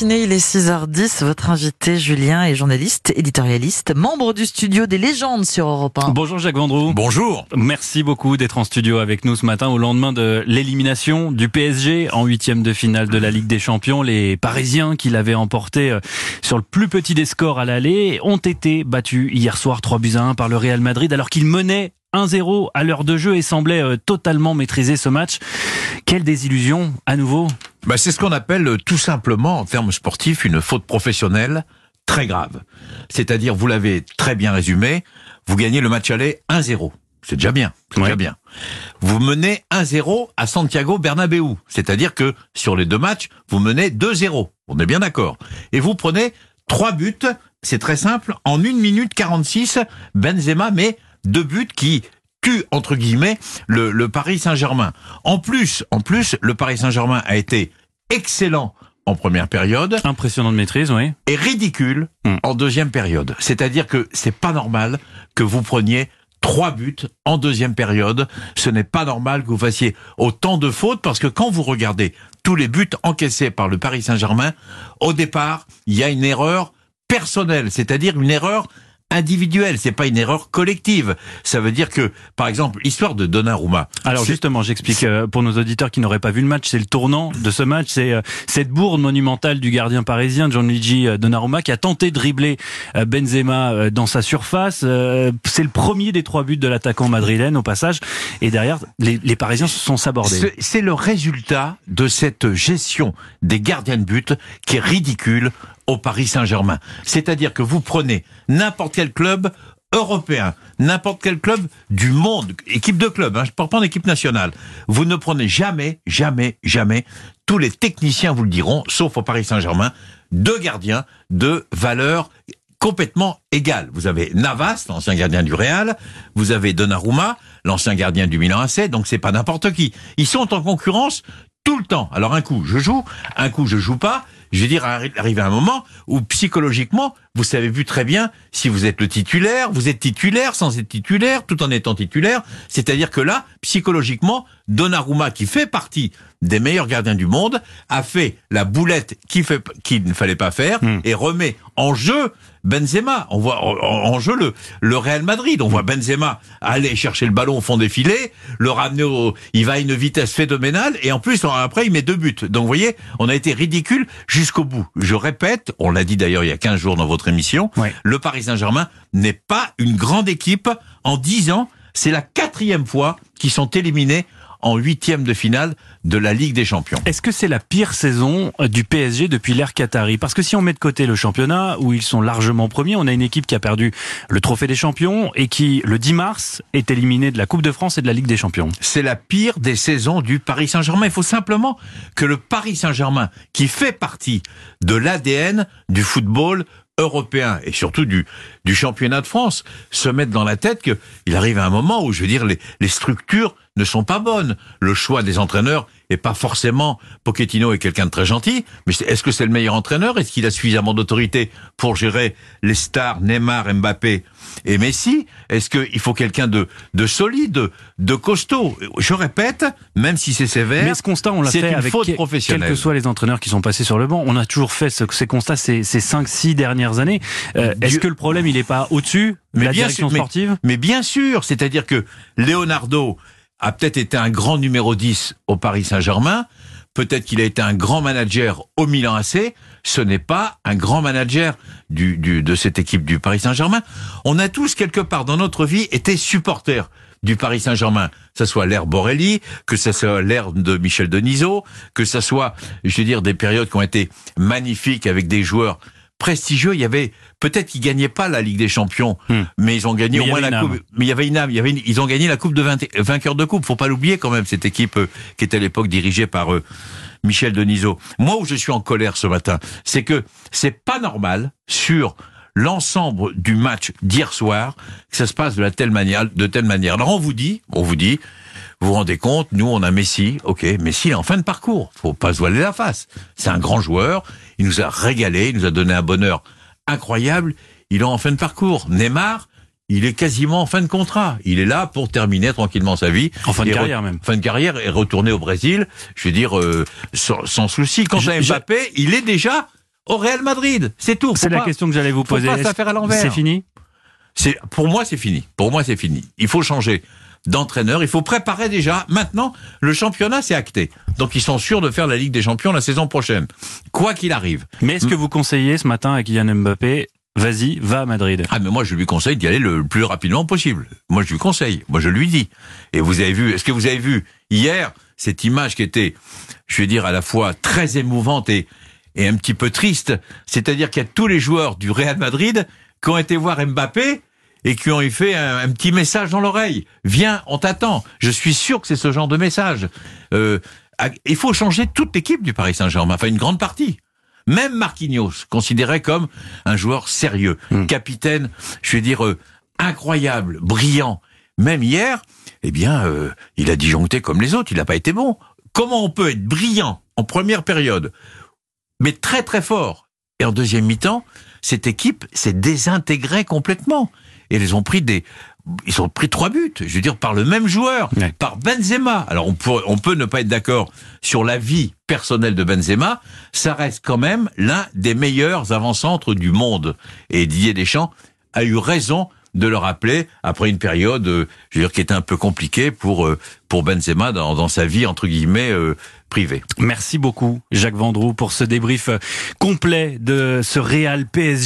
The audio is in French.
Il est 6h10, votre invité Julien est journaliste, éditorialiste, membre du studio des légendes sur Europe 1. Bonjour Jacques Vendroux. Bonjour. Merci beaucoup d'être en studio avec nous ce matin au lendemain de l'élimination du PSG en huitième de finale de la Ligue des Champions. Les Parisiens qui l'avaient emporté euh, sur le plus petit des scores à l'aller ont été battus hier soir 3 buts à 1 par le Real Madrid alors qu'ils menaient 1-0 à l'heure de jeu et semblaient euh, totalement maîtriser ce match. Quelle désillusion à nouveau bah, C'est ce qu'on appelle euh, tout simplement en termes sportifs une faute professionnelle très grave. C'est-à-dire, vous l'avez très bien résumé, vous gagnez le match aller 1-0. C'est déjà bien, c'est déjà bien. Vous menez 1-0 à Santiago Bernabéu, c'est-à-dire que sur les deux matchs, vous menez 2-0. On est bien d'accord. Et vous prenez trois buts, c'est très simple, en 1 minute 46, Benzema met deux buts qui tue entre guillemets le, le Paris Saint-Germain. En plus, en plus, le Paris Saint-Germain a été excellent en première période. Impressionnant de maîtrise, oui. Et ridicule Hmm. en deuxième période. C'est-à-dire que c'est pas normal que vous preniez trois buts en deuxième période. Ce n'est pas normal que vous fassiez autant de fautes parce que quand vous regardez tous les buts encaissés par le Paris Saint-Germain, au départ, il y a une erreur personnelle, c'est-à-dire une erreur individuelle, c'est pas une erreur collective. Ça veut dire que, par exemple, l'histoire de Donnarumma. Alors justement, j'explique euh, pour nos auditeurs qui n'auraient pas vu le match, c'est le tournant de ce match, c'est euh, cette bourde monumentale du gardien parisien Gianluigi euh, Donnarumma qui a tenté de dribbler Benzema dans sa surface. C'est le premier des trois buts de l'attaquant madrilène au passage, et derrière les, les Parisiens se sont sabordés. C'est le résultat de cette gestion des gardiens de but qui est ridicule au Paris Saint-Germain. C'est-à-dire que vous prenez n'importe quel club européen, n'importe quel club du monde, équipe de club, hein, je parle pas d'équipe nationale, vous ne prenez jamais, jamais, jamais, tous les techniciens vous le diront, sauf au Paris Saint-Germain, deux gardiens de valeur complètement égale. Vous avez Navas, l'ancien gardien du Real, vous avez Donnarumma, l'ancien gardien du Milan AC, donc c'est pas n'importe qui. Ils sont en concurrence tout le temps. Alors un coup je joue, un coup je joue pas. Je veux dire, arri- arrive un moment où psychologiquement, vous savez plus très bien si vous êtes le titulaire, vous êtes titulaire sans être titulaire, tout en étant titulaire. C'est-à-dire que là, psychologiquement, Donnarumma, qui fait partie des meilleurs gardiens du monde, a fait la boulette qu'il ne fallait pas faire Hmm. et remet en jeu Benzema. On voit en, jeu le, le Real Madrid. On voit Benzema aller chercher le ballon au fond des filets, le ramener au, il va à une vitesse phénoménale et en plus après il met deux buts. Donc vous voyez, on a été ridicule jusqu'au bout. Je répète, on l'a dit d'ailleurs il y a 15 jours dans votre émission, le Paris Saint-Germain n'est pas une grande équipe. En 10 ans, c'est la quatrième fois qu'ils sont éliminés en huitième de finale de la Ligue des Champions. Est-ce que c'est la pire saison euh, du PSG depuis l'ère Qatari? Parce que si on met de côté le championnat, où ils sont largement premiers, on a une équipe qui a perdu le trophée des champions et qui, le 10 mars, est éliminée de la Coupe de France et de la Ligue des champions. c'est la pire des saisons du Paris Saint-Germain. Il faut simplement que le Paris Saint-Germain, qui fait partie de l'ADN du football européen et surtout du, du championnat de France, se mette dans la tête qu'il arrive à un moment où, je veux dire, les, les structures ne sont pas bonnes. Le choix des entraîneurs est pas forcément Pochettino est quelqu'un de très gentil, mais est-ce que c'est le meilleur entraîneur? Est-ce qu'il a suffisamment d'autorité pour gérer les stars Neymar, Mbappé et Messi? Est-ce qu'il faut quelqu'un de, de solide, de costaud? Je répète, même si c'est sévère, Mais ce constat, on l'a c'est fait une avec faute quels que soient les entraîneurs qui sont passés sur le banc. On a toujours fait ce- ces constats ces, ces 5-6 dernières années. Euh, Est-ce que le problème, il n'est pas au-dessus de Mais la bien direction sûr, mais- sportive? Mais bien sûr, c'est-à-dire que Leonardo a peut-être été un grand numéro 10 au Paris Saint-Germain, peut-être qu'il a été un grand manager au Milan AC, ce n'est pas un grand manager du, du- de cette équipe du Paris Saint-Germain. On a tous, quelque part dans notre vie, été supporters du Paris Saint-Germain, que ce soit l'ère Borelli, que ce soit l'ère de Michel Denisot, que ce soit, je veux dire, des périodes qui ont été magnifiques avec des joueurs prestigieux. Il y avait peut-être qu'ils gagnaient pas la Ligue des Champions, Hmm. mais ils ont gagné Mais au moins la âme. coupe. Mais il y avait une âme. Il y avait une- ils ont gagné la coupe de 20 vainqueur de coupe. Faut pas l'oublier quand même cette équipe euh, qui était à l'époque dirigée par euh, Michel Denisot. Moi où je suis en colère ce matin, c'est que c'est pas normal sur l'ensemble du match d'hier soir que ça se passe de la telle manière, de telle manière. Alors on vous dit, on vous dit, vous vous rendez compte, nous on a Messi, ok, Messi est en fin de parcours, faut pas se voiler la face. C'est un grand joueur, il nous a régalé, il nous a donné un bonheur incroyable, il est en fin de parcours. Neymar, il est quasiment en fin de contrat. Il est là pour terminer tranquillement sa vie. En fin de carrière même. Fin de carrière et retourner au Brésil, je veux dire, euh, sans, sans souci. Quant Je- à Mbappé, il est déjà au Real Madrid. C'est tout. C'est la question que j'allais vous faut poser. pas Est-ce- ça faire à l'envers. C'est fini? C'est pour moi c'est fini. Pour moi c'est fini. Il faut changer d'entraîneur. Il faut préparer déjà. Maintenant, le championnat c'est acté. Donc ils sont sûrs de faire la Ligue des Champions la saison prochaine, quoi qu'il arrive. Mais est-ce que vous conseillez ce matin à Kylian Mbappé Vas-y, va à Madrid. Ah mais moi je lui conseille d'y aller le plus rapidement possible. Moi je lui conseille. Moi je lui dis. Et vous avez vu, est-ce que vous avez vu hier cette image qui était, je vais dire à la fois très émouvante et et un petit peu triste? C'est-à-dire qu'il y a tous les joueurs du Real Madrid qui ont été voir Mbappé et qui ont eu fait un, un petit message dans l'oreille. Viens, on t'attend. Je suis sûr que c'est ce genre de message. Euh, il faut changer toute l'équipe du Paris Saint-Germain, enfin une grande partie. Même Marquinhos, considéré comme un joueur sérieux, capitaine, je vais dire euh, incroyable, brillant. Même hier, eh bien, euh, il a disjoncté comme les autres. Il n'a pas été bon. Comment on peut être brillant en première période, mais très très fort, et en deuxième mi-temps, cette équipe s'est désintégrée complètement. Et ils ont pris des, ils ont pris trois buts. Je veux dire par le même joueur, Ouais. par Benzema. Alors on peut, on peut ne pas être d'accord sur la vie personnelle de Benzema. Ça reste quand même l'un des meilleurs avant-centres du monde. Et Didier Deschamps a eu raison de le rappeler après une période, euh, je veux dire, qui était un peu compliquée pour euh, pour Benzema dans, dans sa vie entre guillemets euh, privée. Merci beaucoup, Jacques Vendroux, pour ce débrief euh, complet de ce Real PSG.